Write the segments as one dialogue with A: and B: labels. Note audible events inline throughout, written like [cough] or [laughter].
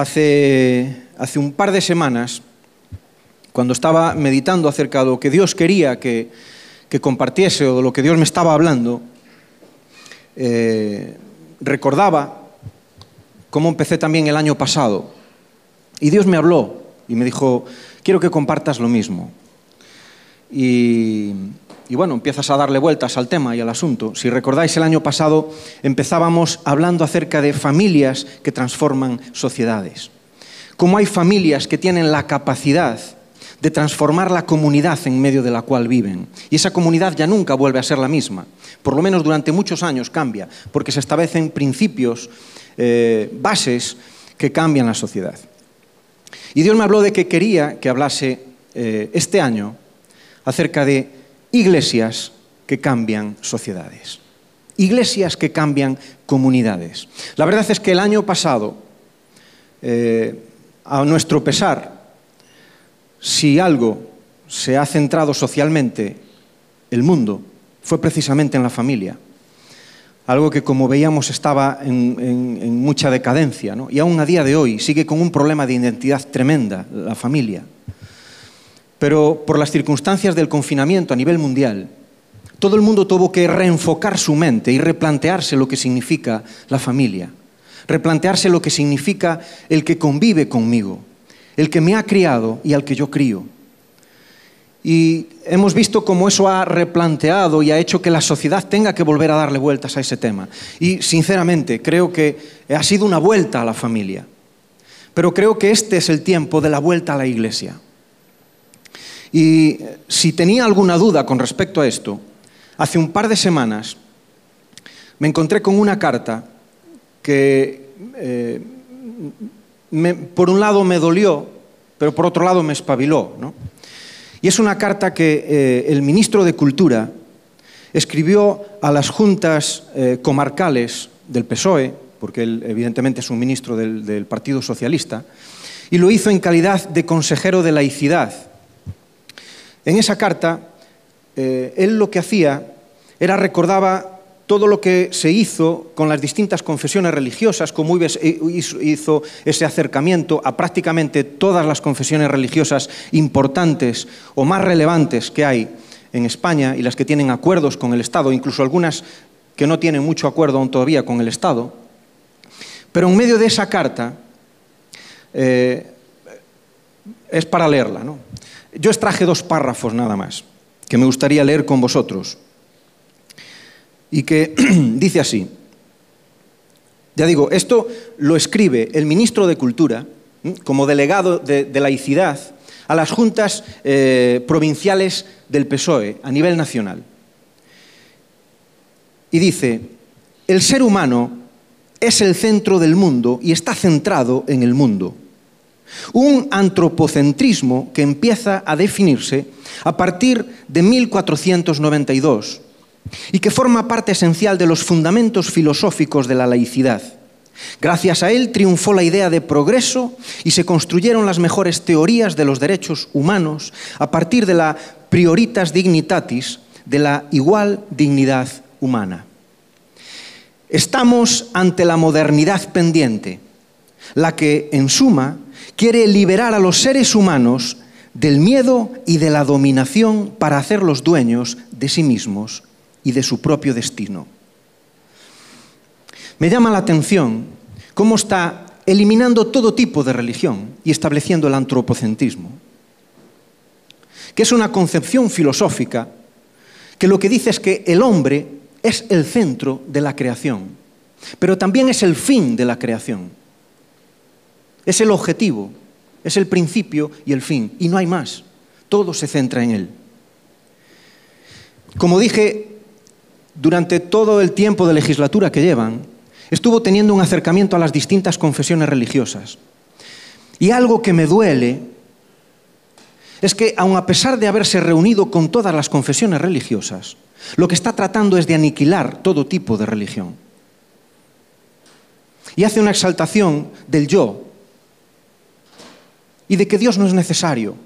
A: hace, hace un par de semanas, cuando estaba meditando acerca de lo que Dios quería que, que compartiese o de lo que Dios me estaba hablando, eh, recordaba cómo empecé también el año pasado. Y Dios me habló y me dijo, quiero que compartas lo mismo. Y, y bueno, empiezas a darle vueltas al tema y al asunto. Si recordáis, el año pasado empezábamos hablando acerca de familias que transforman sociedades. Cómo hay familias que tienen la capacidad de transformar la comunidad en medio de la cual viven. Y esa comunidad ya nunca vuelve a ser la misma. Por lo menos durante muchos años cambia, porque se establecen principios, eh, bases que cambian la sociedad. Y Dios me habló de que quería que hablase eh, este año acerca de iglesias que cambian sociedades, iglesias que cambian comunidades. La verdad es que el año pasado, eh, a nuestro pesar, si algo se ha centrado socialmente el mundo, fue precisamente en la familia. Algo que, como veíamos, estaba en, en, en mucha decadencia, ¿no? y aún a día de hoy sigue con un problema de identidad tremenda, la familia. Pero por las circunstancias del confinamiento a nivel mundial, todo el mundo tuvo que reenfocar su mente y replantearse lo que significa la familia, replantearse lo que significa el que convive conmigo, el que me ha criado y al que yo crío. Y hemos visto cómo eso ha replanteado y ha hecho que la sociedad tenga que volver a darle vueltas a ese tema. Y sinceramente creo que ha sido una vuelta a la familia. Pero creo que este es el tiempo de la vuelta a la iglesia. Y si tenía alguna duda con respecto a esto, hace un par de semanas me encontré con una carta que eh, por un lado me dolió, pero por otro lado me espabiló. ¿no? Y es una carta que eh, el ministro de Cultura escribió a las juntas eh, comarcales del PSOE, porque él evidentemente es un ministro del, del Partido Socialista, y lo hizo en calidad de consejero de laicidad en esa carta, eh, él lo que hacía era recordaba todo lo que se hizo con las distintas confesiones religiosas, cómo hizo ese acercamiento a prácticamente todas las confesiones religiosas importantes o más relevantes que hay en España y las que tienen acuerdos con el Estado, incluso algunas que no tienen mucho acuerdo aún todavía con el Estado. Pero en medio de esa carta, eh, es para leerla, ¿no? Yo extraje dos párrafos nada más, que me gustaría leer con vosotros, y que [clears throat] dice así. Ya digo, esto lo escribe el ministro de Cultura, como delegado de, de laicidad, a las juntas eh, provinciales del PSOE a nivel nacional. Y dice, el ser humano es el centro del mundo y está centrado en el mundo. Un antropocentrismo que empieza a definirse a partir de 1492 y que forma parte esencial de los fundamentos filosóficos de la laicidad. Gracias a él triunfó la idea de progreso y se construyeron las mejores teorías de los derechos humanos a partir de la prioritas dignitatis, de la igual dignidad humana. Estamos ante la modernidad pendiente, la que, en suma, quiere liberar a los seres humanos del miedo y de la dominación para hacerlos dueños de sí mismos y de su propio destino. Me llama la atención cómo está eliminando todo tipo de religión y estableciendo el antropocentrismo, que es una concepción filosófica que lo que dice es que el hombre es el centro de la creación, pero también es el fin de la creación. Es el objetivo, es el principio y el fin, y no hay más. Todo se centra en él. Como dije, durante todo el tiempo de legislatura que llevan, estuvo teniendo un acercamiento a las distintas confesiones religiosas. Y algo que me duele es que, aun a pesar de haberse reunido con todas las confesiones religiosas, lo que está tratando es de aniquilar todo tipo de religión. Y hace una exaltación del yo, y de que Dios no es necesario,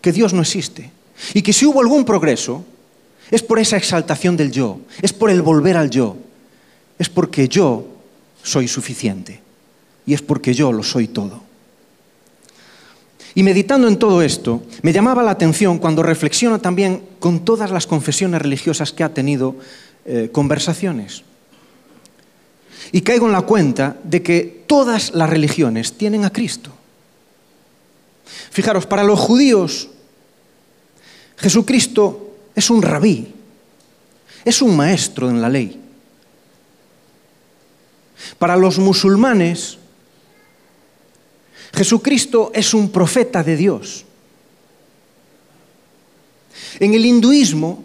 A: que Dios no existe. Y que si hubo algún progreso, es por esa exaltación del yo, es por el volver al yo, es porque yo soy suficiente. y es porque yo lo soy todo. Y meditando en todo esto, me llamaba la atención cuando reflexiono también con todas las confesiones religiosas que ha tenido eh, conversaciones. Y caigo en la cuenta de que todas las religiones tienen a Cristo. Fijaros, para los judíos, Jesucristo es un rabí, es un maestro en la ley. Para los musulmanes, Jesucristo es un profeta de Dios. En el hinduismo,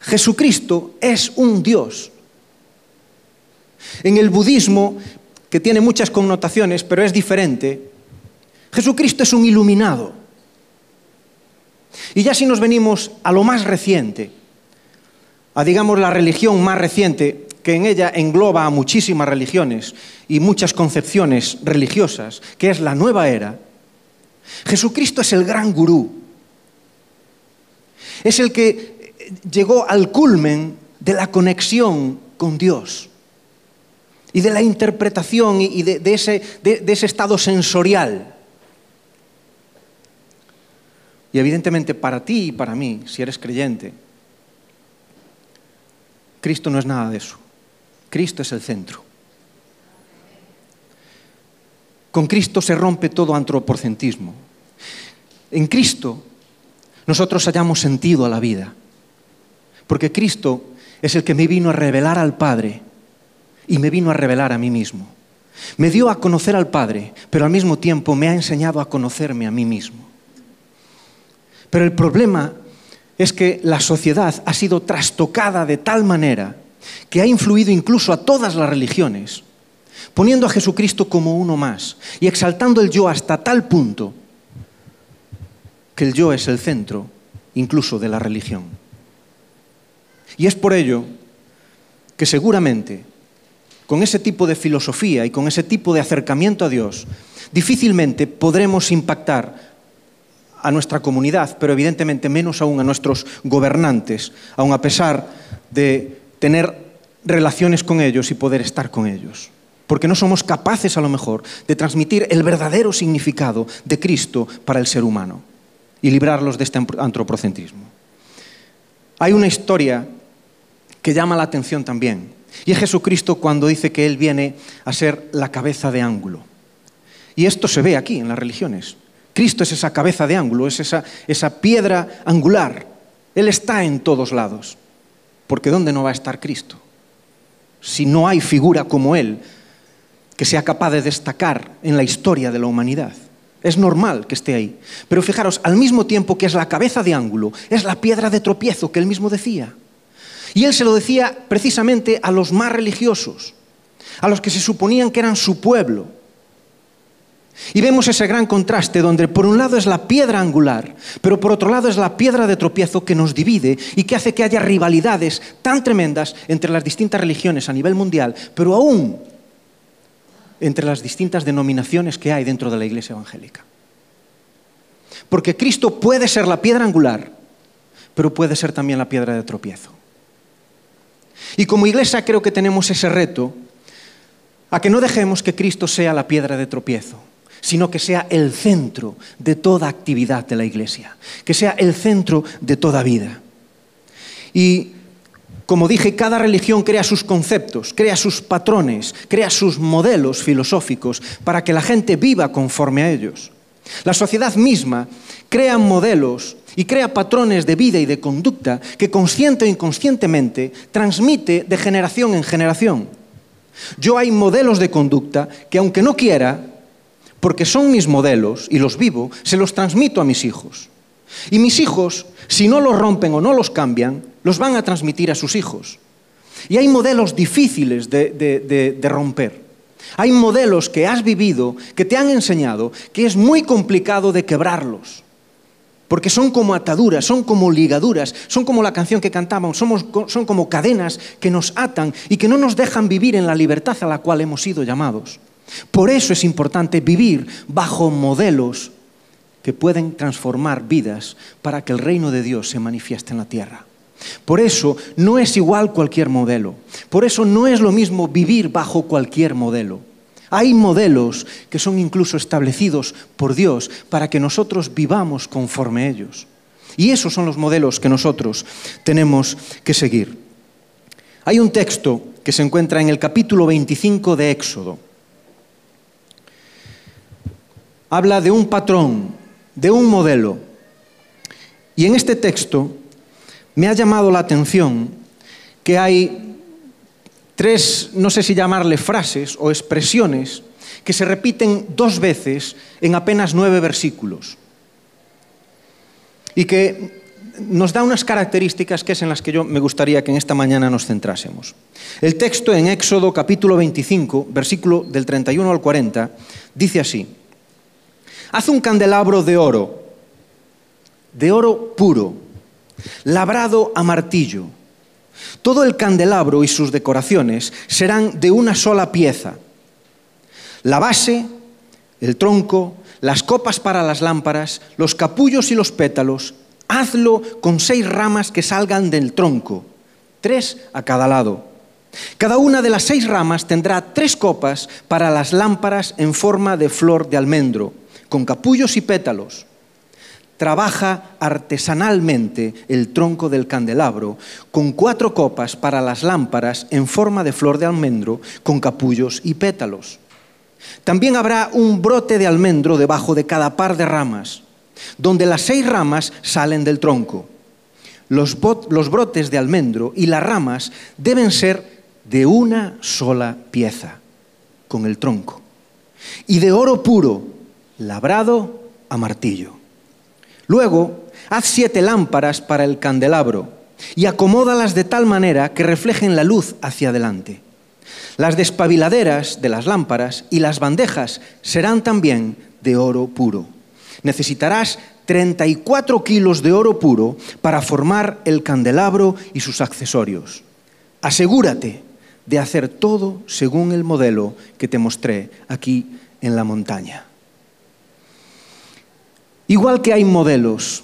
A: Jesucristo es un Dios. En el budismo, que tiene muchas connotaciones, pero es diferente, Jesucristo es un iluminado. Y ya si nos venimos a lo más reciente, a digamos la religión más reciente, que en ella engloba a muchísimas religiones y muchas concepciones religiosas, que es la nueva era, Jesucristo es el gran gurú. Es el que llegó al culmen de la conexión con Dios y de la interpretación y de, ese, de ese estado sensorial. Y evidentemente para ti y para mí, si eres creyente, Cristo no es nada de eso. Cristo es el centro. Con Cristo se rompe todo antropocentrismo. En Cristo nosotros hallamos sentido a la vida, porque Cristo es el que me vino a revelar al Padre y me vino a revelar a mí mismo. Me dio a conocer al Padre, pero al mismo tiempo me ha enseñado a conocerme a mí mismo. Pero el problema es que la sociedad ha sido trastocada de tal manera que ha influido incluso a todas las religiones, poniendo a Jesucristo como uno más y exaltando el yo hasta tal punto que el yo es el centro incluso de la religión. Y es por ello que seguramente con ese tipo de filosofía y con ese tipo de acercamiento a Dios, difícilmente podremos impactar a nuestra comunidad, pero evidentemente menos aún a nuestros gobernantes, aun a pesar de tener relaciones con ellos y poder estar con ellos. Porque no somos capaces a lo mejor de transmitir el verdadero significado de Cristo para el ser humano y librarlos de este antropocentrismo. Hay una historia que llama la atención también, y es Jesucristo cuando dice que Él viene a ser la cabeza de ángulo. Y esto se ve aquí en las religiones. Cristo es esa cabeza de ángulo, es esa, esa piedra angular. Él está en todos lados. Porque ¿dónde no va a estar Cristo? Si no hay figura como Él que sea capaz de destacar en la historia de la humanidad. Es normal que esté ahí. Pero fijaros, al mismo tiempo que es la cabeza de ángulo, es la piedra de tropiezo que Él mismo decía. Y Él se lo decía precisamente a los más religiosos, a los que se suponían que eran su pueblo y vemos ese gran contraste donde por un lado es la piedra angular, pero por otro lado es la piedra de tropiezo que nos divide y que hace que haya rivalidades tan tremendas entre las distintas religiones a nivel mundial, pero aún entre las distintas denominaciones que hay dentro de la iglesia evangélica. Porque Cristo puede ser la piedra angular, pero puede ser también la piedra de tropiezo. Y como iglesia creo que tenemos ese reto a que no dejemos que Cristo sea la piedra de tropiezo sino que sea el centro de toda actividad de la Iglesia, que sea el centro de toda vida. Y como dije, cada religión crea sus conceptos, crea sus patrones, crea sus modelos filosóficos para que la gente viva conforme a ellos. La sociedad misma crea modelos y crea patrones de vida y de conducta que consciente o inconscientemente transmite de generación en generación. Yo hay modelos de conducta que aunque no quiera, porque son mis modelos y los vivo, se los transmito a mis hijos. Y mis hijos, si no los rompen o no los cambian, los van a transmitir a sus hijos. Y hay modelos difíciles de, romper. Hay modelos que has vivido, que te han enseñado, que es muy complicado de quebrarlos. Porque son como ataduras, son como ligaduras, son como la canción que cantábamos, son como cadenas que nos atan y que no nos dejan vivir en la libertad a la cual hemos sido llamados. Por eso es importante vivir bajo modelos que pueden transformar vidas para que el reino de Dios se manifieste en la tierra. Por eso no es igual cualquier modelo. Por eso no es lo mismo vivir bajo cualquier modelo. Hay modelos que son incluso establecidos por Dios para que nosotros vivamos conforme a ellos. Y esos son los modelos que nosotros tenemos que seguir. Hay un texto que se encuentra en el capítulo 25 de Éxodo. Habla de un patrón, de un modelo. Y en este texto me ha llamado la atención que hay tres, no sé si llamarle frases o expresiones, que se repiten dos veces en apenas nueve versículos. Y que nos da unas características que es en las que yo me gustaría que en esta mañana nos centrásemos. El texto en Éxodo capítulo 25, versículo del 31 al 40, dice así, Haz un candelabro de oro, de oro puro, labrado a martillo. Todo el candelabro y sus decoraciones serán de una sola pieza. La base, el tronco, las copas para las lámparas, los capullos y los pétalos, hazlo con seis ramas que salgan del tronco, tres a cada lado. Cada una de las seis ramas tendrá tres copas para las lámparas en forma de flor de almendro, con capullos y pétalos. Trabaja artesanalmente el tronco del candelabro con cuatro copas para las lámparas en forma de flor de almendro, con capullos y pétalos. También habrá un brote de almendro debajo de cada par de ramas, donde las seis ramas salen del tronco. Los, brotes de almendro y las ramas deben ser de una sola pieza, con el tronco, y de oro puro, labrado a martillo. Luego, haz siete lámparas para el candelabro y acomódalas de tal manera que reflejen la luz hacia adelante. Las despabiladeras de las lámparas y las bandejas serán también de oro puro. Necesitarás 34 kilos de oro puro para formar el candelabro y sus accesorios. Asegúrate de hacer todo según el modelo que te mostré aquí en la montaña. Igual que hay modelos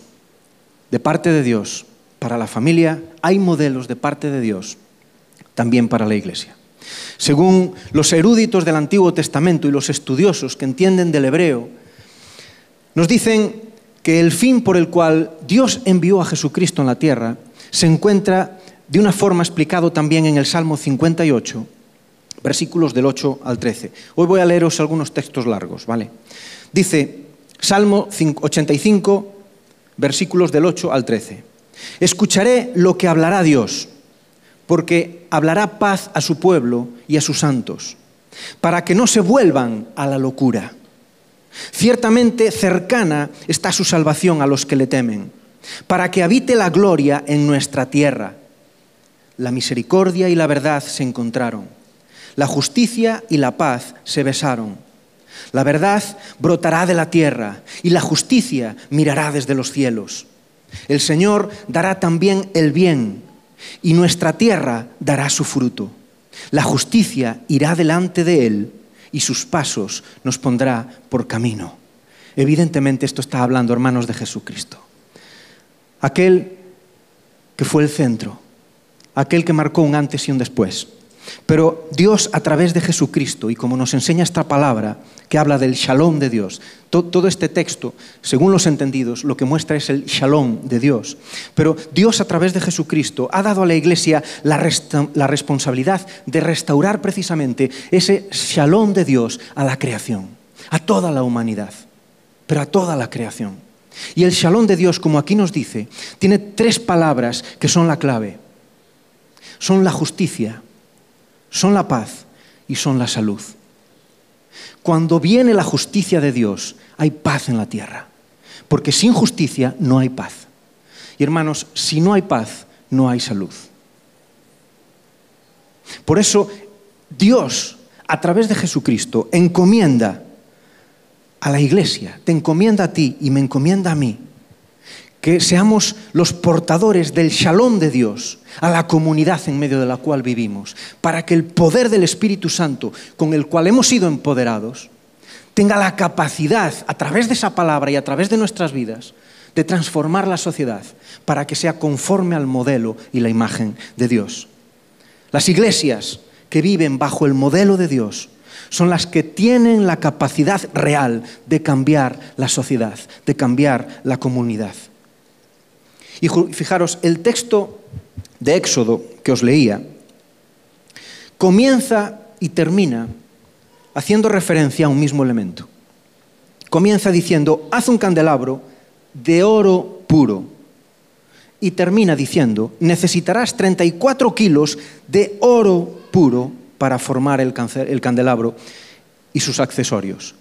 A: de parte de Dios para la familia, hay modelos de parte de Dios también para la iglesia. Según los eruditos del Antiguo Testamento y los estudiosos que entienden del hebreo, nos dicen que el fin por el cual Dios envió a Jesucristo en la tierra se encuentra de una forma explicado también en el Salmo 58, versículos del 8 al 13. Hoy voy a leeros algunos textos largos, ¿vale? Dice, Salmo 85, versículos del 8 al 13. Escucharé lo que hablará Dios porque hablará paz a su pueblo y a sus santos, para que no se vuelvan a la locura. Ciertamente cercana está su salvación a los que le temen, para que habite la gloria en nuestra tierra. La misericordia y la verdad se encontraron, la justicia y la paz se besaron. La verdad brotará de la tierra y la justicia mirará desde los cielos. El Señor dará también el bien y nuestra tierra dará su fruto. La justicia irá delante de él y sus pasos nos pondrá por camino. Evidentemente esto está hablando, hermanos, de Jesucristo. Aquel que fue el centro, aquel que marcó un antes y un después pero Dios a través de Jesucristo, y como nos enseña esta palabra, que habla del shalom de Dios, todo este texto, según los entendidos, lo que muestra es el shalom de Dios. Pero Dios a través de Jesucristo ha dado a la iglesia la, la responsabilidad de restaurar precisamente ese shalom de Dios a la creación, a toda la humanidad, pero a toda la creación. Y el shalom de Dios, como aquí nos dice, tiene tres palabras que son la clave. Son la justicia, son la paz y son la salud. Cuando viene la justicia de Dios, hay paz en la tierra. Porque sin justicia no hay paz. Y hermanos, si no hay paz, no hay salud. Por eso Dios, a través de Jesucristo, encomienda a la iglesia, te encomienda a ti y me encomienda a mí que seamos los portadores del shalom de Dios a la comunidad en medio de la cual vivimos, para que el poder del Espíritu Santo con el cual hemos sido empoderados tenga la capacidad, a través de esa palabra y a través de nuestras vidas, de transformar la sociedad para que sea conforme al modelo y la imagen de Dios. Las iglesias que viven bajo el modelo de Dios son las que tienen la capacidad real de cambiar la sociedad, de cambiar la comunidad. Y fijaros, el texto de Éxodo que os leía comienza y termina haciendo referencia a un mismo elemento. Comienza diciendo, haz un candelabro de oro puro. Y termina diciendo, necesitarás 34 kilos de oro puro para formar el, candelabro y sus accesorios.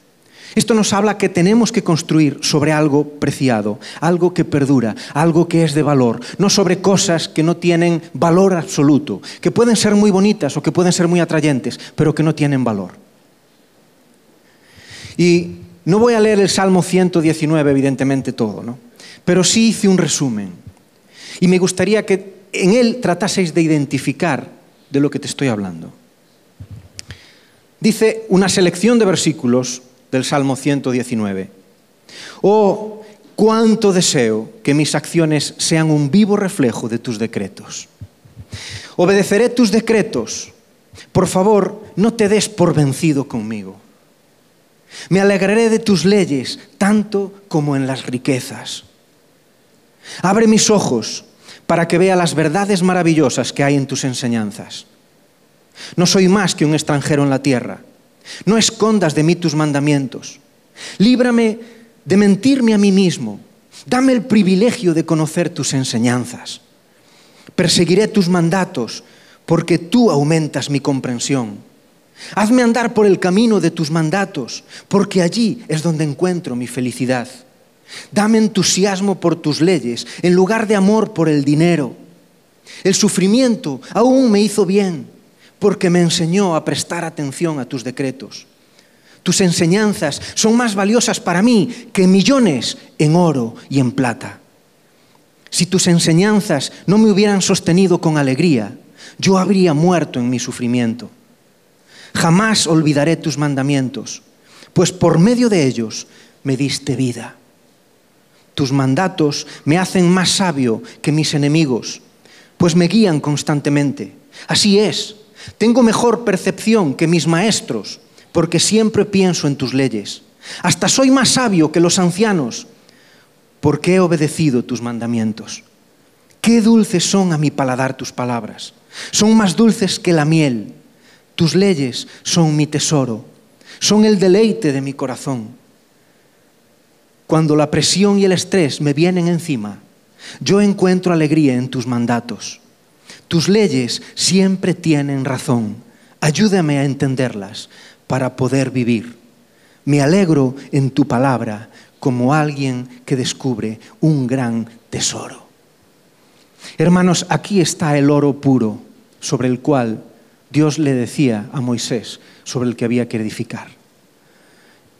A: Esto nos habla que tenemos que construir sobre algo preciado, algo que perdura, algo que es de valor, no sobre cosas que no tienen valor absoluto, que pueden ser muy bonitas o que pueden ser muy atrayentes, pero que no tienen valor. Y no voy a leer el Salmo 119, evidentemente todo, ¿no? pero sí hice un resumen. Y me gustaría que en él trataseis de identificar de lo que te estoy hablando. Dice una selección de versículos del Salmo 119. Oh, cuánto deseo que mis acciones sean un vivo reflejo de tus decretos. Obedeceré tus decretos. Por favor, no te des por vencido conmigo. Me alegraré de tus leyes tanto como en las riquezas. Abre mis ojos para que vea las verdades maravillosas que hay en tus enseñanzas. No soy más que un extranjero en la tierra. No escondas de mí tus mandamientos. Líbrame de mentirme a mí mismo. Dame el privilegio de conocer tus enseñanzas. Perseguiré tus mandatos porque tú aumentas mi comprensión. Hazme andar por el camino de tus mandatos, porque allí es donde encuentro mi felicidad. Dame entusiasmo por tus leyes en lugar de amor por el dinero. El sufrimiento aún me hizo bien porque me enseñó a prestar atención a tus decretos. Tus enseñanzas son más valiosas para mí que millones en oro y en plata. Si tus enseñanzas no me hubieran sostenido con alegría, yo habría muerto en mi sufrimiento. Jamás olvidaré tus mandamientos, pues por medio de ellos me diste vida. Tus mandatos me hacen más sabio que mis enemigos, pues me guían constantemente. Así es, tengo mejor percepción que mis maestros, porque siempre pienso en tus leyes. Hasta soy más sabio que los ancianos, porque he obedecido tus mandamientos. Qué dulces son a mi paladar tus palabras. Son más dulces que la miel. Tus leyes son mi tesoro. Son el deleite de mi corazón cuando la presión y el estrés me vienen encima, yo encuentro alegría en tus mandatos. Tus leyes siempre tienen razón. Ayúdame a entenderlas para poder vivir. Me alegro en tu palabra como alguien que descubre un gran tesoro. Hermanos, aquí está el oro puro sobre el cual Dios le decía a Moisés sobre el que había que edificar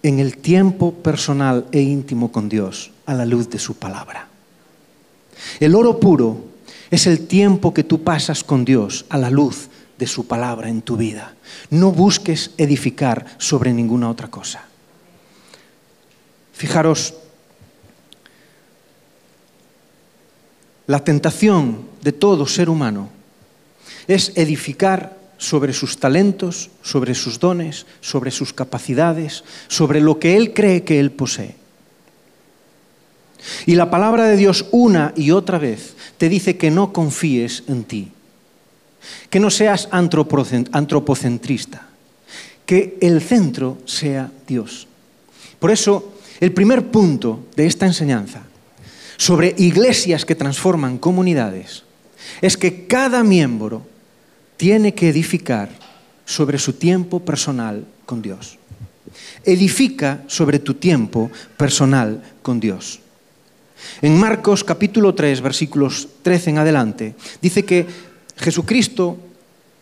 A: en el tiempo personal e íntimo con Dios a la luz de su palabra. El oro puro es el tiempo que tú pasas con Dios a la luz de su palabra en tu vida. No busques edificar sobre ninguna otra cosa. Fijaros, la tentación de todo ser humano es edificar sobre sus talentos, sobre sus dones, sobre sus capacidades, sobre lo que Él cree que Él posee. Y la palabra de Dios una y otra vez te dice que no confíes en ti, que no seas antropocentrista, que el centro sea Dios. Por eso, el primer punto de esta enseñanza sobre iglesias que transforman comunidades es que cada miembro tiene que edificar sobre su tiempo personal con Dios. Edifica sobre tu tiempo personal con Dios. En Marcos capítulo 3, versículos 13 en adelante, dice que Jesucristo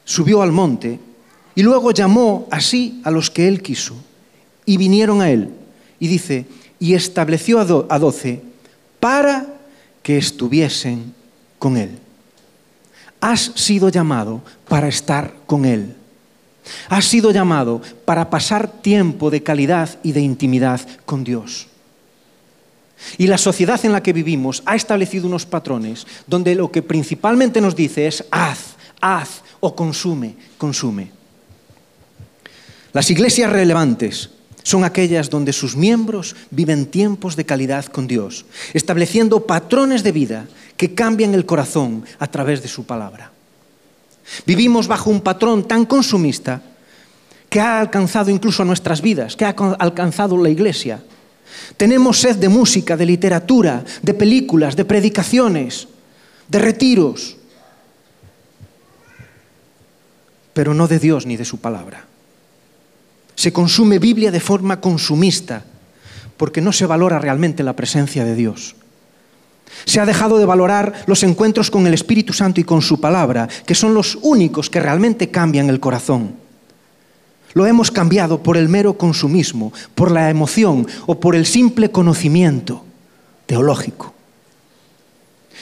A: subió al monte y luego llamó así a los que él quiso y vinieron a él. Y dice, y estableció a doce para que estuviesen con él. Has sido llamado para estar con Él. Has sido llamado para pasar tiempo de calidad y de intimidad con Dios. Y la sociedad en la que vivimos ha establecido unos patrones donde lo que principalmente nos dice es haz, haz o consume, consume. Las iglesias relevantes son aquellas donde sus miembros viven tiempos de calidad con Dios, estableciendo patrones de vida que cambian el corazón a través de su palabra. Vivimos bajo un patrón tan consumista que ha alcanzado incluso nuestras vidas, que ha alcanzado la iglesia. Tenemos sed de música, de literatura, de películas, de predicaciones, de retiros, pero no de Dios ni de su palabra. Se consume Biblia de forma consumista, porque no se valora realmente la presencia de Dios. Se ha dejado de valorar los encuentros con el Espíritu Santo y con su palabra, que son los únicos que realmente cambian el corazón. Lo hemos cambiado por el mero consumismo, por la emoción o por el simple conocimiento teológico.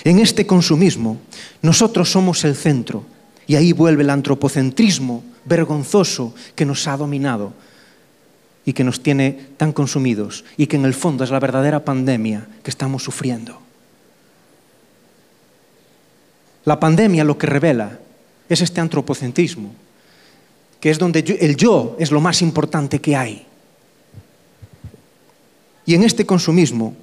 A: En este consumismo, nosotros somos el centro y ahí vuelve el antropocentrismo vergonzoso que nos ha dominado y que nos tiene tan consumidos y que en el fondo es la verdadera pandemia que estamos sufriendo. La pandemia lo que revela es este antropocentrismo, que es donde el yo es lo más importante que hay. Y en este consumismo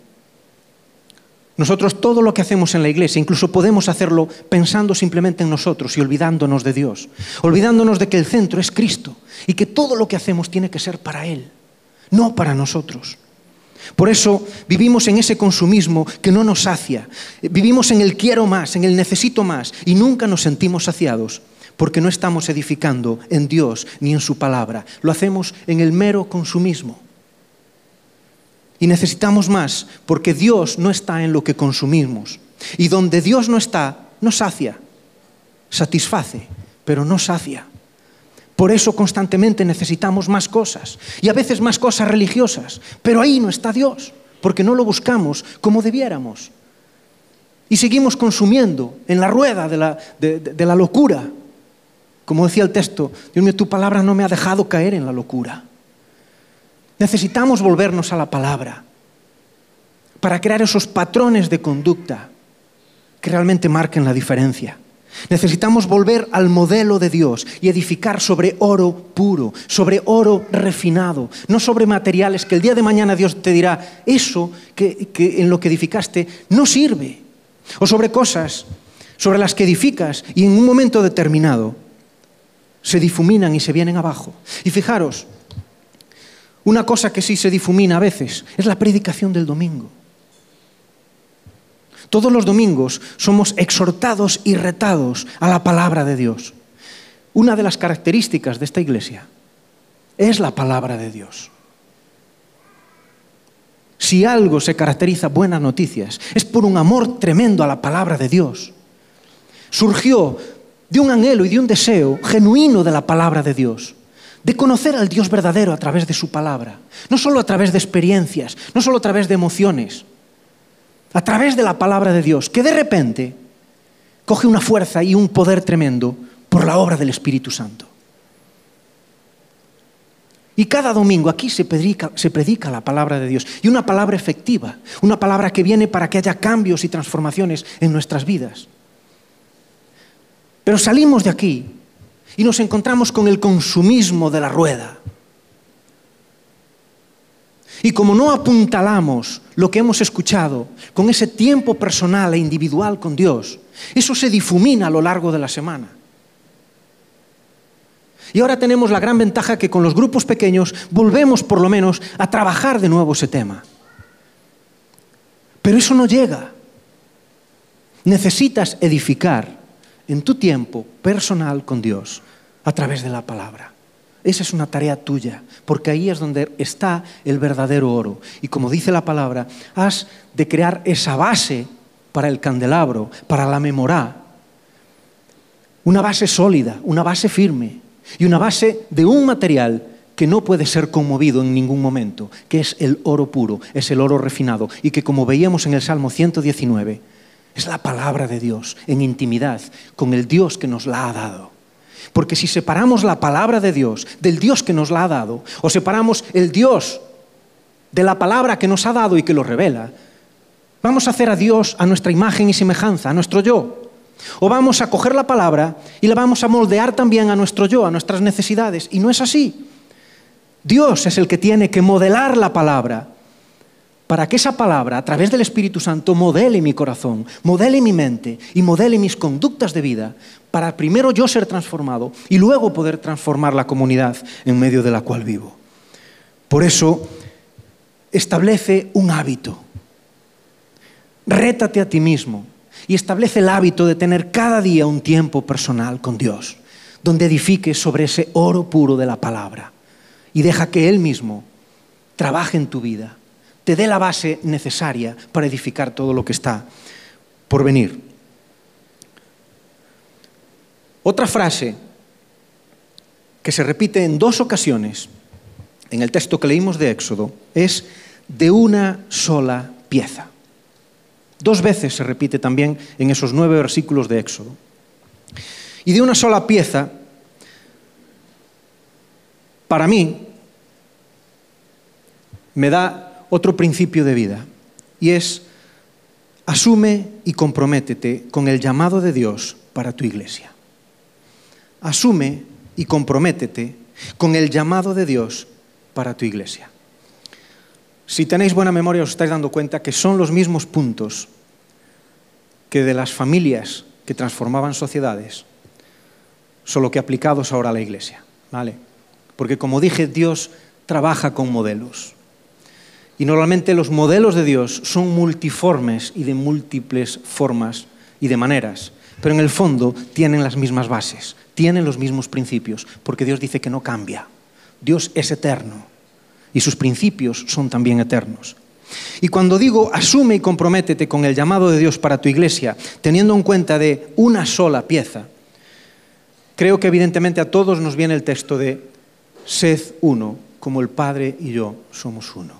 A: nosotros todo lo que hacemos en la iglesia, incluso podemos hacerlo pensando simplemente en nosotros y olvidándonos de Dios, olvidándonos de que el centro es Cristo y que todo lo que hacemos tiene que ser para Él, no para nosotros. Por eso vivimos en ese consumismo que no nos sacia, vivimos en el quiero más, en el necesito más y nunca nos sentimos saciados porque no estamos edificando en Dios ni en su palabra, lo hacemos en el mero consumismo. Y necesitamos más porque Dios no está en lo que consumimos. Y donde Dios no está, no sacia, satisface, pero no sacia. Por eso constantemente necesitamos más cosas y a veces más cosas religiosas, pero ahí no está Dios, porque no lo buscamos como debiéramos. Y seguimos consumiendo en la rueda de la, de la locura. Como decía el texto, Dios mío, tu palabra no me ha dejado caer en la locura. Necesitamos volvernos a la palabra para crear esos patrones de conducta que realmente marquen la diferencia. Necesitamos volver al modelo de Dios y edificar sobre oro puro, sobre oro refinado, no sobre materiales que el día de mañana Dios te dirá, eso que, en lo que edificaste no sirve. O sobre cosas sobre las que edificas y en un momento determinado se difuminan y se vienen abajo. Y fijaros, una cosa que sí se difumina a veces es la predicación del domingo. Todos los domingos somos exhortados y retados a la palabra de Dios. Una de las características de esta iglesia es la palabra de Dios. Si algo se caracteriza buenas noticias, es por un amor tremendo a la palabra de Dios. Surgió de un anhelo y de un deseo genuino de la palabra de Dios de conocer al Dios verdadero a través de su palabra, no solo a través de experiencias, no solo a través de emociones, a través de la palabra de Dios, que de repente coge una fuerza y un poder tremendo por la obra del Espíritu Santo. Y cada domingo aquí se predica, se predica, la palabra de Dios. Y una palabra efectiva, una palabra que viene para que haya cambios y transformaciones en nuestras vidas. Pero salimos de aquí y nos encontramos con el consumismo de la rueda. Y como no apuntalamos lo que hemos escuchado con ese tiempo personal e individual con Dios, eso se difumina a lo largo de la semana. Y ahora tenemos la gran ventaja que con los grupos pequeños volvemos por lo menos a trabajar de nuevo ese tema. Pero eso no llega. Necesitas edificar en tu tiempo personal con Dios a través de la palabra. Esa es una tarea tuya, porque ahí es donde está el verdadero oro. Y como dice la palabra, has de crear esa base para el candelabro, para la memorá. Una base sólida, una base firme y una base de un material que no puede ser conmovido en ningún momento, que es el oro puro, es el oro refinado y que como veíamos en el Salmo 119, es la palabra de Dios en intimidad con el Dios que nos la ha dado. Porque si separamos la palabra de Dios del Dios que nos la ha dado, o separamos el Dios de la palabra que nos ha dado y que lo revela, vamos a hacer a Dios a nuestra imagen y semejanza, a nuestro yo. O vamos a coger la palabra y la vamos a moldear también a nuestro yo, a nuestras necesidades. Y no es así. Dios es el que tiene que modelar la palabra para que esa palabra, a través del Espíritu Santo, modele mi corazón, modele mi mente y modele mis conductas de vida, para primero yo ser transformado y luego poder transformar la comunidad en medio de la cual vivo. Por eso, establece un hábito. Rétate a ti mismo y establece el hábito de tener cada día un tiempo personal con Dios, donde edifiques sobre ese oro puro de la palabra y deja que Él mismo trabaje en tu vida, te dé la base necesaria para edificar todo lo que está por venir. Otra frase que se repite en dos ocasiones en el texto que leímos de Éxodo es de una sola pieza. Dos veces se repite también en esos nueve versículos de Éxodo. Y de una sola pieza, para mí, me da otro principio de vida, y es, asume y comprométete con el llamado de Dios para tu iglesia. Asume y comprométete con el llamado de Dios para tu iglesia. Si tenéis buena memoria os estáis dando cuenta que son los mismos puntos que de las familias que transformaban sociedades, solo que aplicados ahora a la iglesia. ¿vale? Porque como dije, Dios trabaja con modelos. Y normalmente los modelos de Dios son multiformes y de múltiples formas y de maneras, pero en el fondo tienen las mismas bases, tienen los mismos principios, porque Dios dice que no cambia. Dios es eterno y sus principios son también eternos. Y cuando digo asume y comprométete con el llamado de Dios para tu iglesia, teniendo en cuenta de una sola pieza, creo que evidentemente a todos nos viene el texto de sed uno, como el Padre y yo somos uno.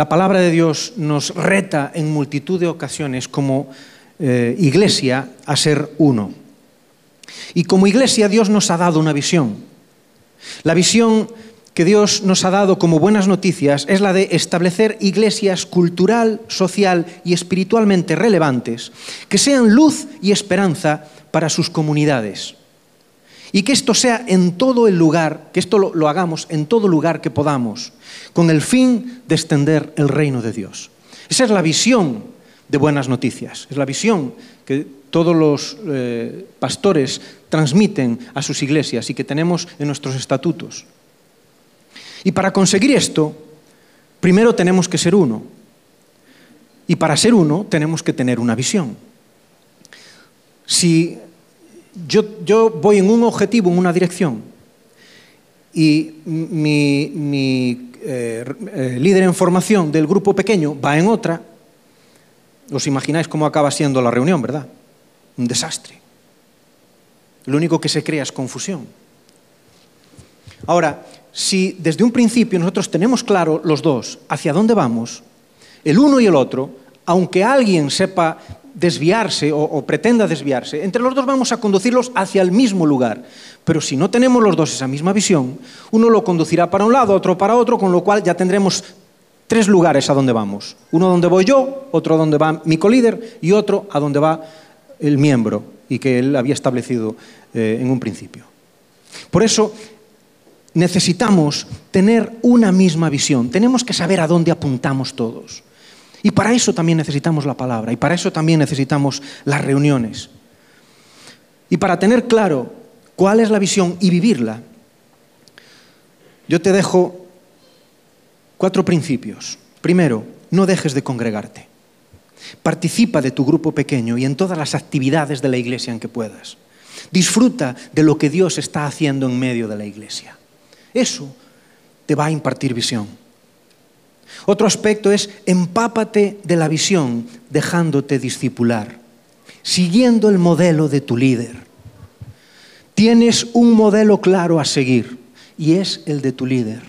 A: La palabra de Dios nos reta en multitud de ocasiones como eh, iglesia a ser uno. Y como iglesia Dios nos ha dado una visión. La visión que Dios nos ha dado como buenas noticias es la de establecer iglesias cultural, social y espiritualmente relevantes que sean luz y esperanza para sus comunidades. Y que esto sea en todo el lugar, que esto lo, hagamos en todo lugar que podamos, con el fin de extender el reino de Dios. Esa es la visión de buenas noticias, es la visión que todos los eh, pastores transmiten a sus iglesias y que tenemos en nuestros estatutos. Y para conseguir esto, primero tenemos que ser uno. Y para ser uno tenemos que tener una visión. Si yo, voy en un objetivo, en una dirección, y mi, eh, eh, líder en formación del grupo pequeño va en otra, os imagináis cómo acaba siendo la reunión, ¿verdad? Un desastre. Lo único que se crea es confusión. Ahora, si desde un principio nosotros tenemos claro los dos hacia dónde vamos, el uno y el otro, aunque alguien sepa desviarse o, pretenda desviarse, entre los dos vamos a conducirlos hacia el mismo lugar. Pero si no tenemos los dos esa misma visión, uno lo conducirá para un lado, otro para otro, con lo cual ya tendremos tres lugares a donde vamos. Uno donde voy yo, otro donde va mi colíder y otro a donde va el miembro y que él había establecido eh, en un principio. Por eso necesitamos tener una misma visión, tenemos que saber a dónde apuntamos todos. Y para eso también necesitamos la palabra y para eso también necesitamos las reuniones. Y para tener claro cuál es la visión y vivirla, yo te dejo cuatro principios. Primero, no dejes de congregarte. Participa de tu grupo pequeño y en todas las actividades de la iglesia en que puedas. Disfruta de lo que Dios está haciendo en medio de la iglesia. Eso te va a impartir visión. Otro aspecto es empápate de la visión dejándote discipular, siguiendo el modelo de tu líder. Tienes un modelo claro a seguir y es el de tu líder.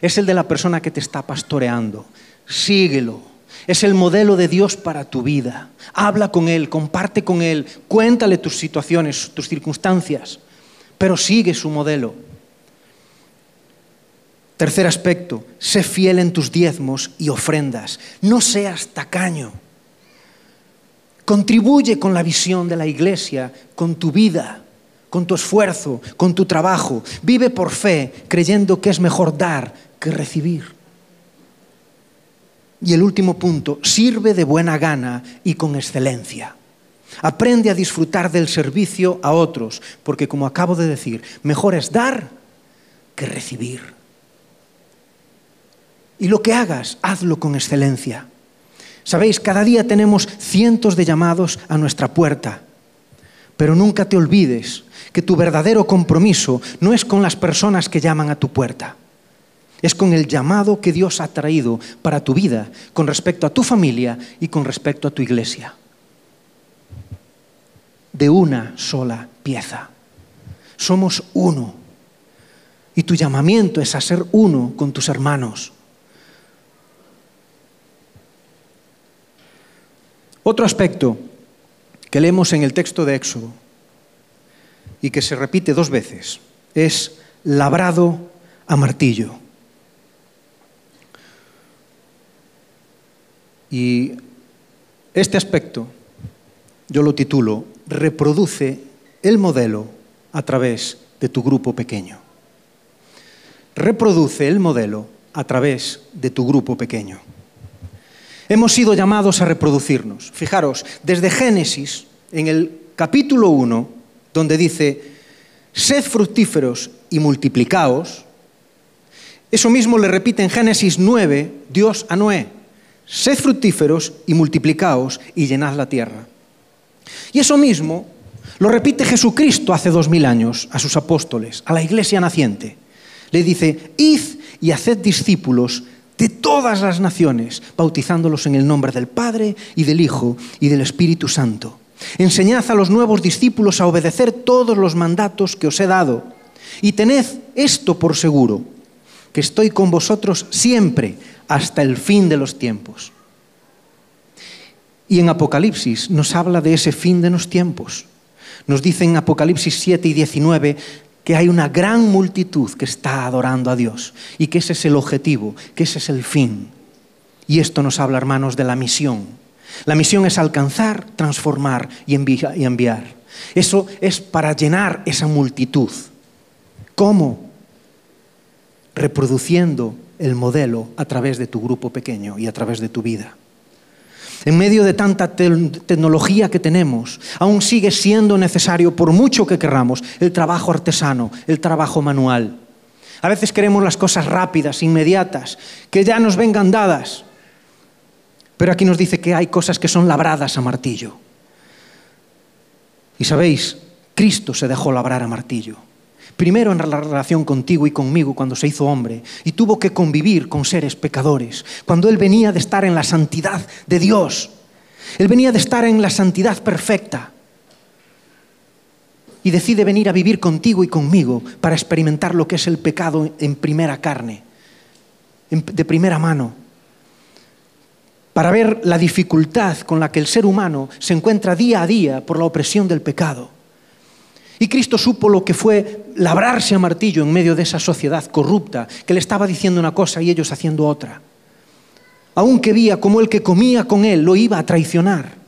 A: Es el de la persona que te está pastoreando. Síguelo. Es el modelo de Dios para tu vida. Habla con Él, comparte con Él, cuéntale tus situaciones, tus circunstancias, pero sigue su modelo. Tercer aspecto, sé fiel en tus diezmos y ofrendas. No seas tacaño. Contribuye con la visión de la iglesia, con tu vida, con tu esfuerzo, con tu trabajo. Vive por fe, creyendo que es mejor dar que recibir. Y el último punto, sirve de buena gana y con excelencia. Aprende a disfrutar del servicio a otros, porque como acabo de decir, mejor es dar que recibir. Y lo que hagas, hazlo con excelencia. Sabéis, cada día tenemos cientos de llamados a nuestra puerta, pero nunca te olvides que tu verdadero compromiso no es con las personas que llaman a tu puerta, es con el llamado que Dios ha traído para tu vida, con respecto a tu familia y con respecto a tu iglesia. De una sola pieza. Somos uno. Y tu llamamiento es a ser uno con tus hermanos. Otro aspecto que leemos en el texto de Éxodo y que se repite dos veces es labrado a martillo. Y este aspecto yo lo titulo Reproduce el modelo a través de tu grupo pequeño. Reproduce el modelo a través de tu grupo pequeño. Hemos sido llamados a reproducirnos. Fijaros, desde Génesis, en el capítulo 1, donde dice, sed fructíferos y multiplicaos, eso mismo le repite en Génesis 9 Dios a Noé, sed fructíferos y multiplicaos y llenad la tierra. Y eso mismo lo repite Jesucristo hace dos mil años a sus apóstoles, a la iglesia naciente. Le dice, id y haced discípulos de todas las naciones, bautizándolos en el nombre del Padre y del Hijo y del Espíritu Santo. Enseñad a los nuevos discípulos a obedecer todos los mandatos que os he dado. Y tened esto por seguro, que estoy con vosotros siempre hasta el fin de los tiempos. Y en Apocalipsis nos habla de ese fin de los tiempos. Nos dice en Apocalipsis 7 y 19 que hay una gran multitud que está adorando a Dios y que ese es el objetivo, que ese es el fin. Y esto nos habla, hermanos, de la misión. La misión es alcanzar, transformar y enviar. Eso es para llenar esa multitud. ¿Cómo? Reproduciendo el modelo a través de tu grupo pequeño y a través de tu vida. En medio de tanta tecnología que tenemos, aún sigue siendo necesario, por mucho que querramos, el trabajo artesano, el trabajo manual. A veces queremos las cosas rápidas, inmediatas, que ya nos vengan dadas. Pero aquí nos dice que hay cosas que son labradas a martillo. Y sabéis, Cristo se dejó labrar a martillo. Primero en la relación contigo y conmigo cuando se hizo hombre y tuvo que convivir con seres pecadores, cuando Él venía de estar en la santidad de Dios. Él venía de estar en la santidad perfecta y decide venir a vivir contigo y conmigo para experimentar lo que es el pecado en primera carne, de primera mano, para ver la dificultad con la que el ser humano se encuentra día a día por la opresión del pecado. Y Cristo supo lo que fue labrarse a martillo en medio de esa sociedad corrupta, que le estaba diciendo una cosa y ellos haciendo otra. Aunque veía como el que comía con él lo iba a traicionar.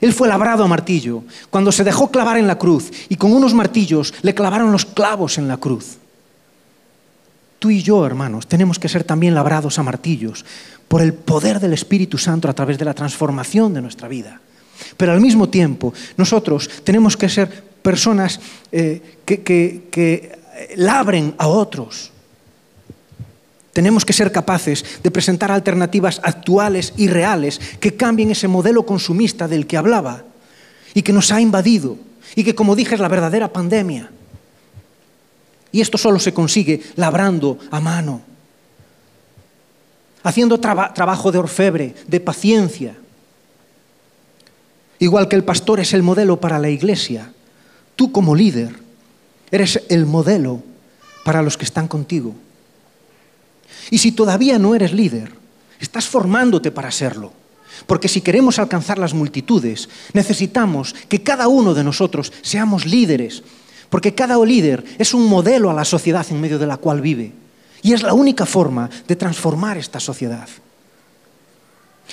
A: Él fue labrado a martillo cuando se dejó clavar en la cruz y con unos martillos le clavaron los clavos en la cruz. Tú y yo, hermanos, tenemos que ser también labrados a martillos por el poder del Espíritu Santo a través de la transformación de nuestra vida. Pero al mismo tiempo, nosotros tenemos que ser personas eh, que, que labren a otros. Tenemos que ser capaces de presentar alternativas actuales y reales que cambien ese modelo consumista del que hablaba y que nos ha invadido y que, como dije, es la verdadera pandemia. Y esto solo se consigue labrando a mano, haciendo trabajo de orfebre, de paciencia. Igual que el pastor es el modelo para la iglesia, Tú como líder eres el modelo para los que están contigo. Y si todavía no eres líder, estás formándote para serlo. Porque si queremos alcanzar las multitudes, necesitamos que cada uno de nosotros seamos líderes. Porque cada líder es un modelo a la sociedad en medio de la cual vive. Y es la única forma de transformar esta sociedad.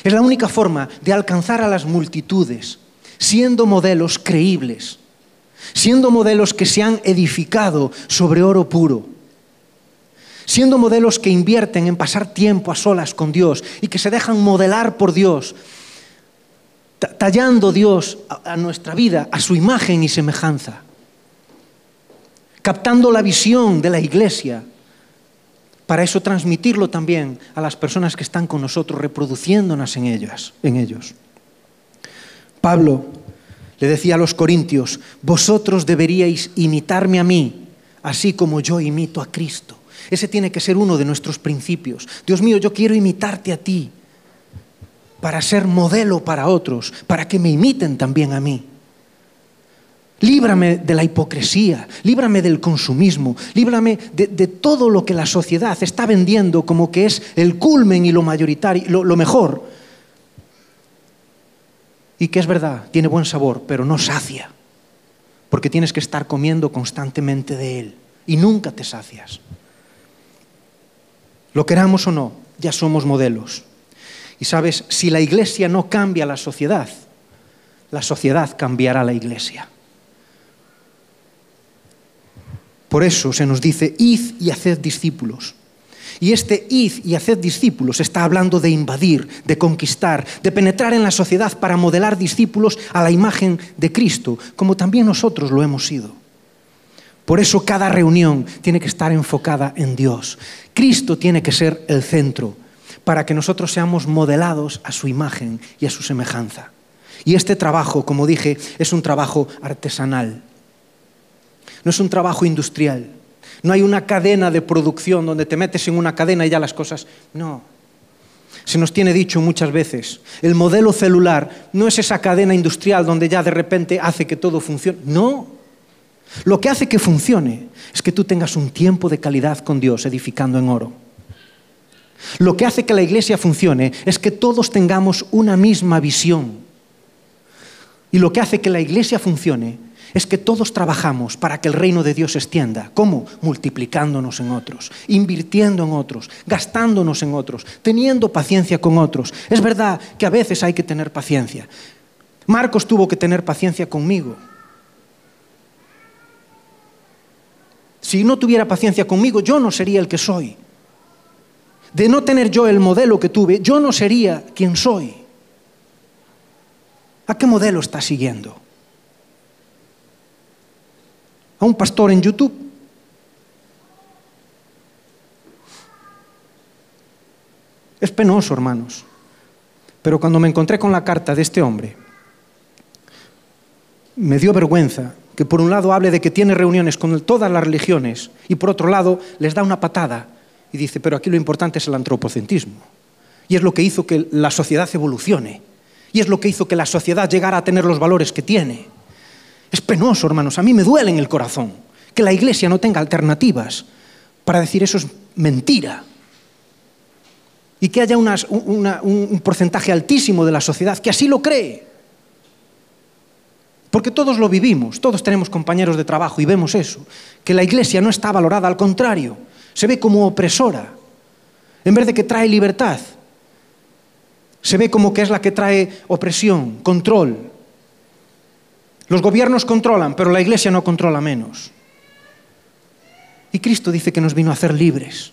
A: Es la única forma de alcanzar a las multitudes, siendo modelos creíbles siendo modelos que se han edificado sobre oro puro, siendo modelos que invierten en pasar tiempo a solas con Dios y que se dejan modelar por Dios, tallando Dios a nuestra vida a su imagen y semejanza, captando la visión de la iglesia, para eso transmitirlo también a las personas que están con nosotros, reproduciéndonos en ellas, en ellos. Pablo le decía a los corintios, vosotros deberíais imitarme a mí, así como yo imito a Cristo. Ese tiene que ser uno de nuestros principios. Dios mío, yo quiero imitarte a ti para ser modelo para otros, para que me imiten también a mí. Líbrame de la hipocresía, líbrame del consumismo, líbrame de, todo lo que la sociedad está vendiendo como que es el culmen y lo mayoritario, lo mejor. Y que es verdad, tiene buen sabor, pero no sacia, porque tienes que estar comiendo constantemente de él y nunca te sacias. Lo queramos o no, ya somos modelos. Y sabes, si la iglesia no cambia la sociedad, la sociedad cambiará la iglesia. Por eso se nos dice, id y haced discípulos. Y este id y haced discípulos está hablando de invadir, de conquistar, de penetrar en la sociedad para modelar discípulos a la imagen de Cristo, como también nosotros lo hemos sido. Por eso cada reunión tiene que estar enfocada en Dios. Cristo tiene que ser el centro para que nosotros seamos modelados a su imagen y a su semejanza. Y este trabajo, como dije, es un trabajo artesanal. No es un trabajo industrial. No hay una cadena de producción donde te metes en una cadena y ya las cosas... No. Se nos tiene dicho muchas veces, el modelo celular no es esa cadena industrial donde ya de repente hace que todo funcione. No. Lo que hace que funcione es que tú tengas un tiempo de calidad con Dios edificando en oro. Lo que hace que la iglesia funcione es que todos tengamos una misma visión. Y lo que hace que la iglesia funcione es que todos trabajamos para que el reino de Dios se extienda. ¿Cómo? Multiplicándonos en otros, invirtiendo en otros, gastándonos en otros, teniendo paciencia con otros. Es verdad que a veces hay que tener paciencia. Marcos tuvo que tener paciencia conmigo. Si no tuviera paciencia conmigo, yo no sería el que soy. De no tener yo el modelo que tuve, yo no sería quien soy. ¿A qué modelo está siguiendo? A un pastor en YouTube. Es penoso, hermanos. Pero cuando me encontré con la carta de este hombre, me dio vergüenza que por un lado hable de que tiene reuniones con todas las religiones y por otro lado les da una patada y dice, pero aquí lo importante es el antropocentrismo. Y es lo que hizo que la sociedad evolucione. Y es lo que hizo que la sociedad llegara a tener los valores que tiene. Es penoso, hermanos, a mí me duele en el corazón que la iglesia no tenga alternativas para decir eso es mentira. Y que haya un porcentaje altísimo de la sociedad que así lo cree. Porque todos lo vivimos, todos tenemos compañeros de trabajo y vemos eso, que la iglesia no está valorada, al contrario, se ve como opresora, en vez de que trae libertad, se ve como que es la que trae opresión, control, los gobiernos controlan, pero la iglesia no controla menos. Y Cristo dice que nos vino a hacer libres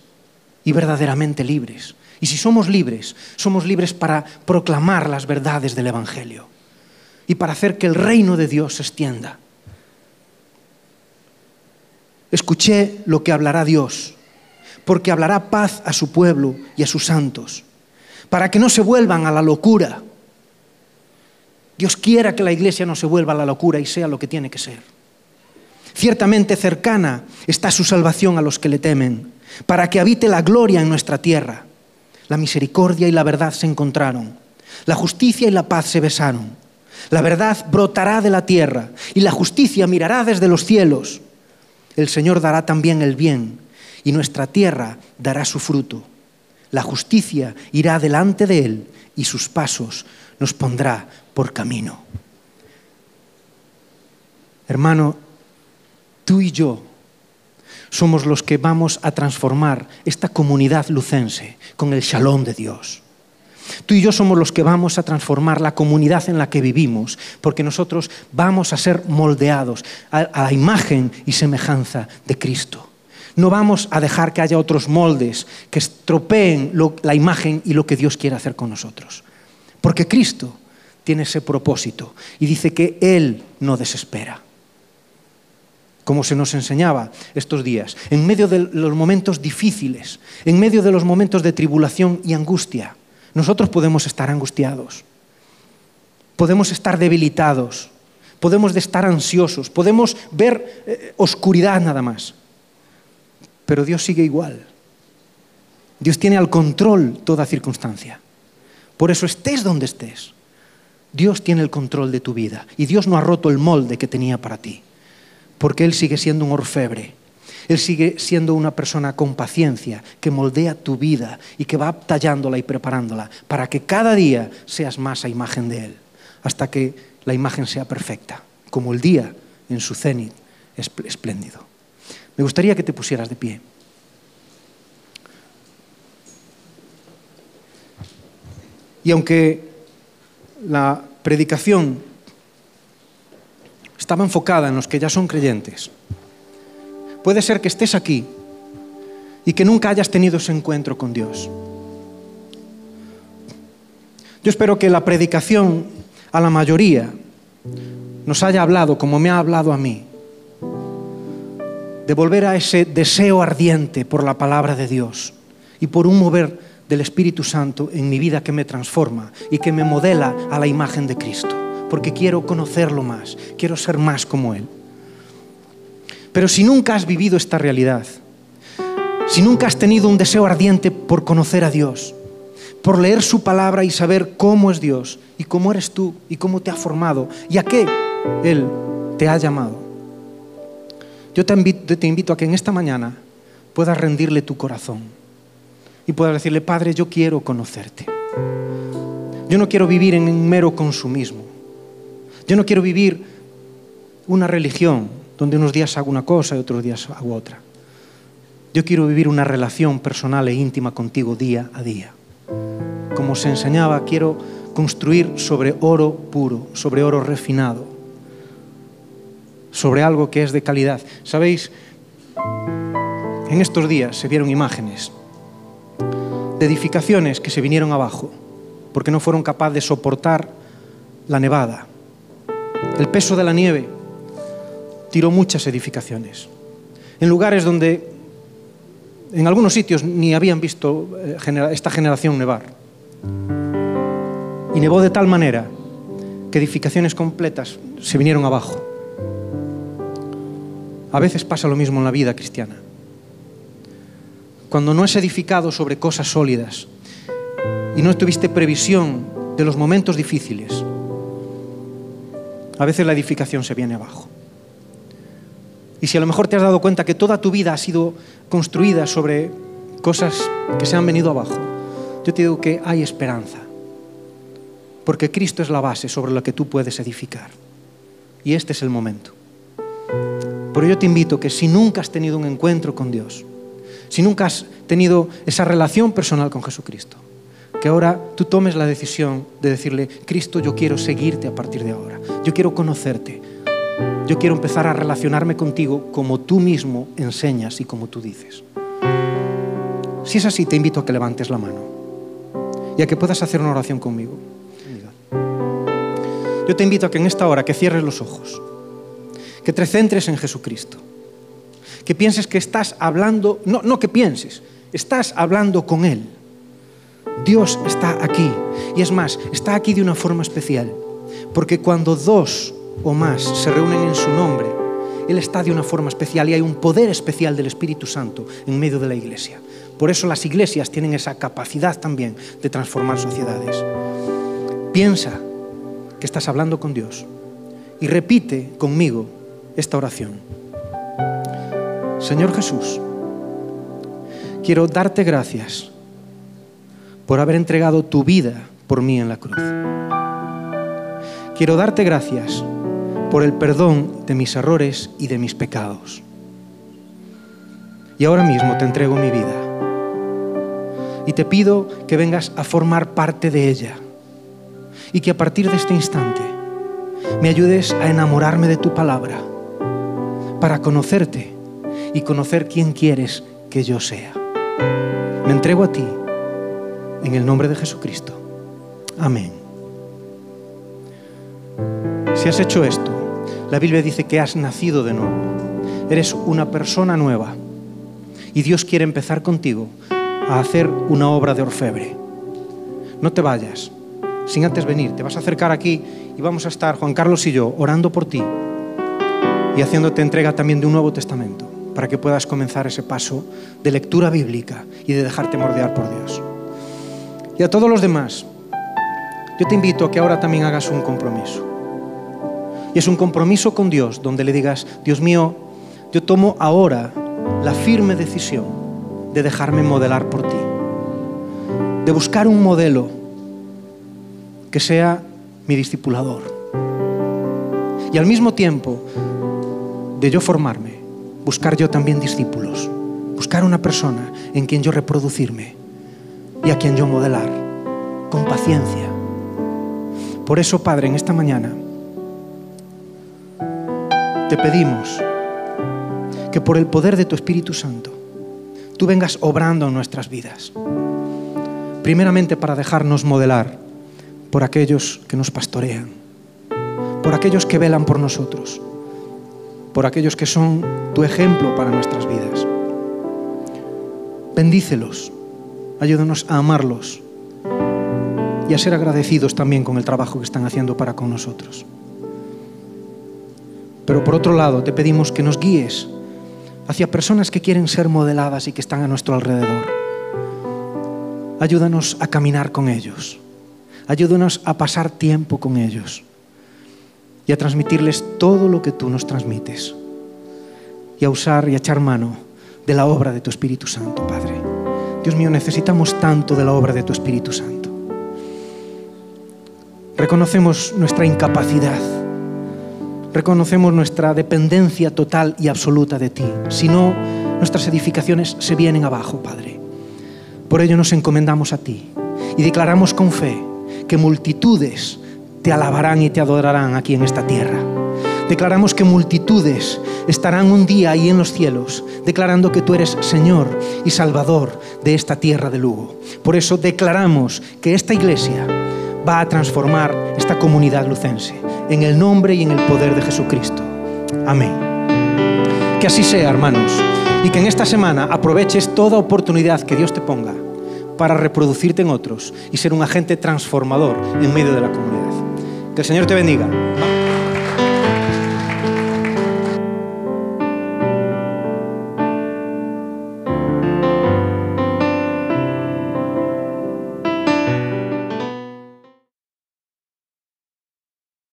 A: y verdaderamente libres. Y si somos libres, somos libres para proclamar las verdades del Evangelio y para hacer que el reino de Dios se extienda. Escuché lo que hablará Dios, porque hablará paz a su pueblo y a sus santos, para que no se vuelvan a la locura Dios quiera que la iglesia no se vuelva a la locura y sea lo que tiene que ser. Ciertamente cercana está su salvación a los que le temen, para que habite la gloria en nuestra tierra. La misericordia y la verdad se encontraron, la justicia y la paz se besaron. La verdad brotará de la tierra y la justicia mirará desde los cielos. El Señor dará también el bien y nuestra tierra dará su fruto. La justicia irá delante de él y sus pasos nos pondrá por camino. Hermano, tú y yo somos los que vamos a transformar esta comunidad lucense con el shalom de Dios. Tú y yo somos los que vamos a transformar la comunidad en la que vivimos, porque nosotros vamos a ser moldeados a, la imagen y semejanza de Cristo. No vamos a dejar que haya otros moldes que estropeen la imagen y lo que Dios quiere hacer con nosotros. Porque Cristo tiene ese propósito y dice que Él no desespera. Como se nos enseñaba estos días, en medio de los momentos difíciles, en medio de los momentos de tribulación y angustia, nosotros podemos estar angustiados, podemos estar debilitados, podemos estar ansiosos, podemos ver eh, oscuridad nada más. Pero Dios sigue igual. Dios tiene al control toda circunstancia. Por eso estés donde estés. Dios tiene el control de tu vida y Dios no ha roto el molde que tenía para ti, porque Él sigue siendo un orfebre. Él sigue siendo una persona con paciencia, que moldea tu vida y que va tallándola y preparándola para que cada día seas más a imagen de Él, hasta que la imagen sea perfecta, como el día en su cenit espléndido. Me gustaría que te pusieras de pie. Y aunque la predicación estaba enfocada en los que ya son creyentes, puede ser que estés aquí y que nunca hayas tenido ese encuentro con Dios. Yo espero que la predicación a la mayoría nos haya hablado, como me ha hablado a mí, de volver a ese deseo ardiente por la palabra de Dios y por un mover del Espíritu Santo en mi vida que me transforma y que me modela a la imagen de Cristo, porque quiero conocerlo más, quiero ser más como Él. Pero si nunca has vivido esta realidad, si nunca has tenido un deseo ardiente por conocer a Dios, por leer su palabra y saber cómo es Dios y cómo eres tú y cómo te ha formado y a qué Él te ha llamado, yo te invito, te invito a que en esta mañana puedas rendirle tu corazón y puedas decirle, Padre, yo quiero conocerte. Yo no quiero vivir en un mero consumismo. Yo no quiero vivir una religión donde unos días hago una cosa y otros días hago otra. Yo quiero vivir una relación personal e íntima contigo día a día. Como se enseñaba, quiero construir sobre oro puro, sobre oro refinado, sobre algo que es de calidad. ¿Sabéis? En estos días se vieron imágenes edificaciones que se vinieron abajo porque no fueron capaces de soportar la nevada. El peso de la nieve tiró muchas edificaciones. En lugares donde en algunos sitios ni habían visto eh, esta generación nevar. Y nevó de tal manera que edificaciones completas se vinieron abajo. A veces pasa lo mismo en la vida cristiana. Cuando no es edificado sobre cosas sólidas y no tuviste previsión de los momentos difíciles, a veces la edificación se viene abajo. Y si a lo mejor te has dado cuenta que toda tu vida ha sido construida sobre cosas que se han venido abajo, yo te digo que hay esperanza. Porque Cristo es la base sobre la que tú puedes edificar. Y este es el momento. Pero yo te invito que si nunca has tenido un encuentro con Dios, si nunca has tenido esa relación personal con Jesucristo, que ahora tú tomes la decisión de decirle, Cristo, yo quiero seguirte a partir de ahora, yo quiero conocerte, yo quiero empezar a relacionarme contigo como tú mismo enseñas y como tú dices. Si es así, te invito a que levantes la mano y a que puedas hacer una oración conmigo. Yo te invito a que en esta hora que cierres los ojos, que te centres en Jesucristo, que pienses que estás hablando, no, no que pienses, estás hablando con Él. Dios está aquí y es más, está aquí de una forma especial, porque cuando dos o más se reúnen en su nombre, Él está de una forma especial y hay un poder especial del Espíritu Santo en medio de la iglesia. Por eso las iglesias tienen esa capacidad también de transformar sociedades. Piensa que estás hablando con Dios y repite conmigo esta oración. Señor Jesús, quiero darte gracias por haber entregado tu vida por mí en la cruz. Quiero darte gracias por el perdón de mis errores y de mis pecados. Y ahora mismo te entrego mi vida. y te pido que vengas a formar parte de ella y que a partir de este instante me ayudes a enamorarme de tu palabra para conocerte y conocer quién quieres que yo sea. Me entrego a ti en el nombre de Jesucristo. Amén. Si has hecho esto, la Biblia dice que has nacido de nuevo. Eres una persona nueva. Y Dios quiere empezar contigo a hacer una obra de orfebre. No te vayas sin antes venir. Te vas a acercar aquí y vamos a estar, Juan Carlos y yo, orando por ti y haciéndote entrega también de un Nuevo Testamento para que puedas comenzar ese paso de lectura bíblica y de dejarte mordear por Dios. Y a todos los demás, yo te invito a que ahora también hagas un compromiso. Y es un compromiso con Dios donde le digas, Dios mío, yo tomo ahora la firme decisión de dejarme modelar por ti, de buscar un modelo que sea mi discipulador. Y al mismo tiempo de yo formarme, buscar yo también discípulos, buscar una persona en quien yo reproducirme y a quien yo modelar, con paciencia. Por eso, Padre, en esta mañana te pedimos que por el poder de tu Espíritu Santo, tú vengas obrando en nuestras vidas. Primeramente para dejarnos modelar por aquellos que nos pastorean, por aquellos que velan por nosotros, por aquellos que son tu ejemplo para nuestras vidas. Bendícelos, ayúdanos a amarlos y a ser agradecidos también con el trabajo que están haciendo para con nosotros. Pero por otro lado, te pedimos que nos guíes hacia personas que quieren ser modeladas y que están a nuestro alrededor. Ayúdanos a caminar con ellos. Ayúdanos a pasar tiempo con ellos y a transmitirles todo lo que tú nos transmites y a usar y a echar mano de la obra de tu Espíritu Santo, Padre. Dios mío, necesitamos tanto de la obra de tu Espíritu Santo. Reconocemos nuestra incapacidad, reconocemos nuestra dependencia total y absoluta de ti. Si no, nuestras edificaciones se vienen abajo, Padre. Por ello nos encomendamos a ti y declaramos con fe que multitudes te alabarán y te adorarán aquí en esta tierra. Declaramos que multitudes estarán un día ahí en los cielos, declarando que tú eres Señor y Salvador de esta tierra de Lugo. Por eso declaramos que esta iglesia va a transformar esta comunidad lucense, en el nombre y en el poder de Jesucristo. Amén. Que así sea, hermanos, y que en esta semana aproveches toda oportunidad que Dios te ponga para reproducirte en otros y ser un agente transformador en medio de la comunidad. Que el Señor te bendiga.